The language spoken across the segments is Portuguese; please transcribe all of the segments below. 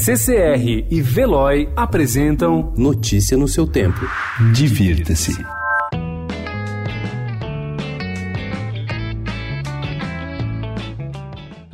CCR e Veloy apresentam Notícia no seu tempo. Divirta-se.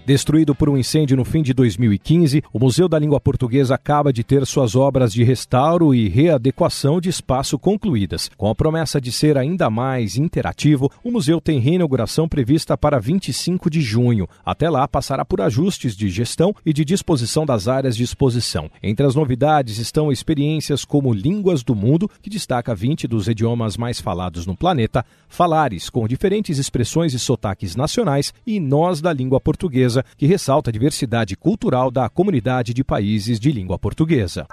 Destruído por um incêndio no fim de 2015, o Museu da Língua Portuguesa acaba de ter suas obras de restauro e readequação de espaço concluídas. Com a promessa de ser ainda mais interativo, o museu tem reinauguração prevista para 25 de junho. Até lá, passará por ajustes de gestão e de disposição das áreas de exposição. Entre as novidades estão experiências como Línguas do Mundo, que destaca 20 dos idiomas mais falados no planeta, Falares, com diferentes expressões e sotaques nacionais, e Nós da Língua Portuguesa que ressalta a diversidade cultural da comunidade de países de língua portuguesa.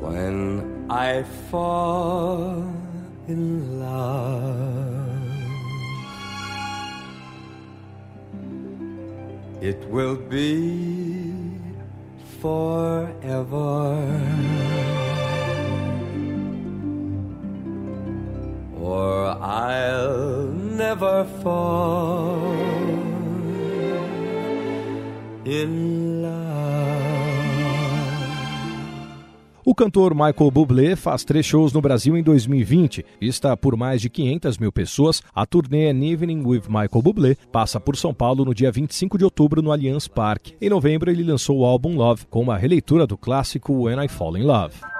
When I fall in love, it will be forever. Or I'll never fall. O cantor Michael Bublé faz três shows no Brasil em 2020. Vista por mais de 500 mil pessoas, a turnê An Evening with Michael Bublé passa por São Paulo no dia 25 de outubro no Allianz Parque. Em novembro, ele lançou o álbum Love, com uma releitura do clássico When I Fall in Love.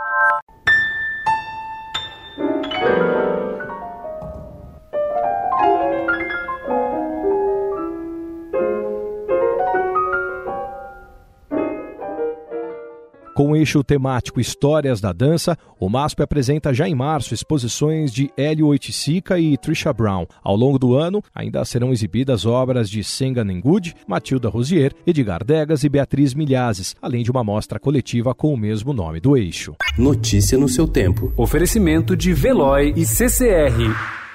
Com o eixo temático Histórias da Dança, o MASP apresenta já em março exposições de Hélio Oiticica e Trisha Brown. Ao longo do ano, ainda serão exibidas obras de Senga Nengood, Matilda Rosier, Edgar Degas e Beatriz Milhazes, além de uma mostra coletiva com o mesmo nome do eixo. Notícia no seu tempo. Oferecimento de Veloy e CCR.